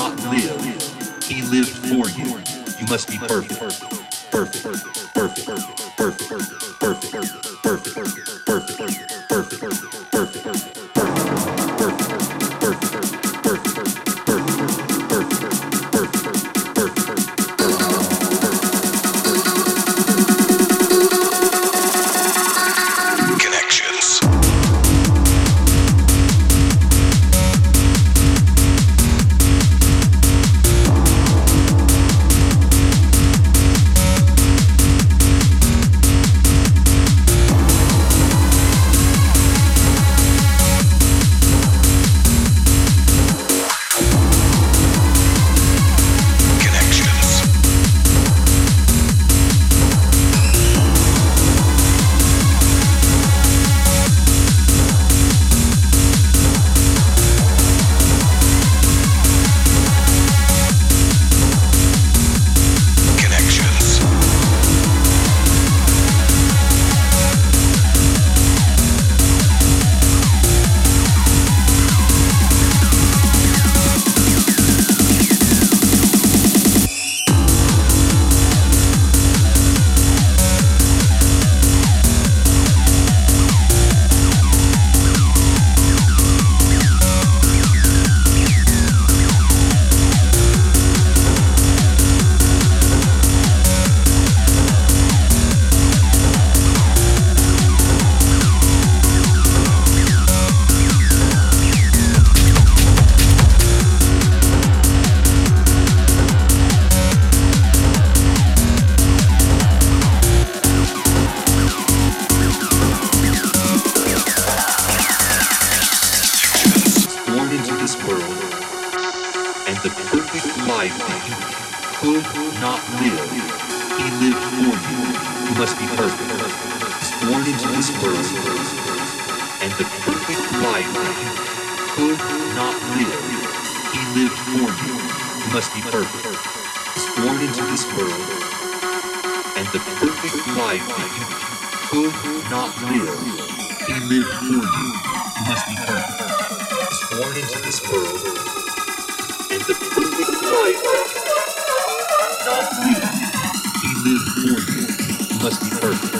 Not live. He lived for you. You must be perfect. Perfect. Perfect. Perfect. Perfect. Perfect. Perfect. Perfect. Perfect. Life could not live. He lived for you. You must be perfect. Born into this world, and the perfect life could not live. He lived for you. You must be perfect. Born into this world, and the perfect life could not live. He lived for you. You must be perfect born into this world, He lived for. You must be perfect.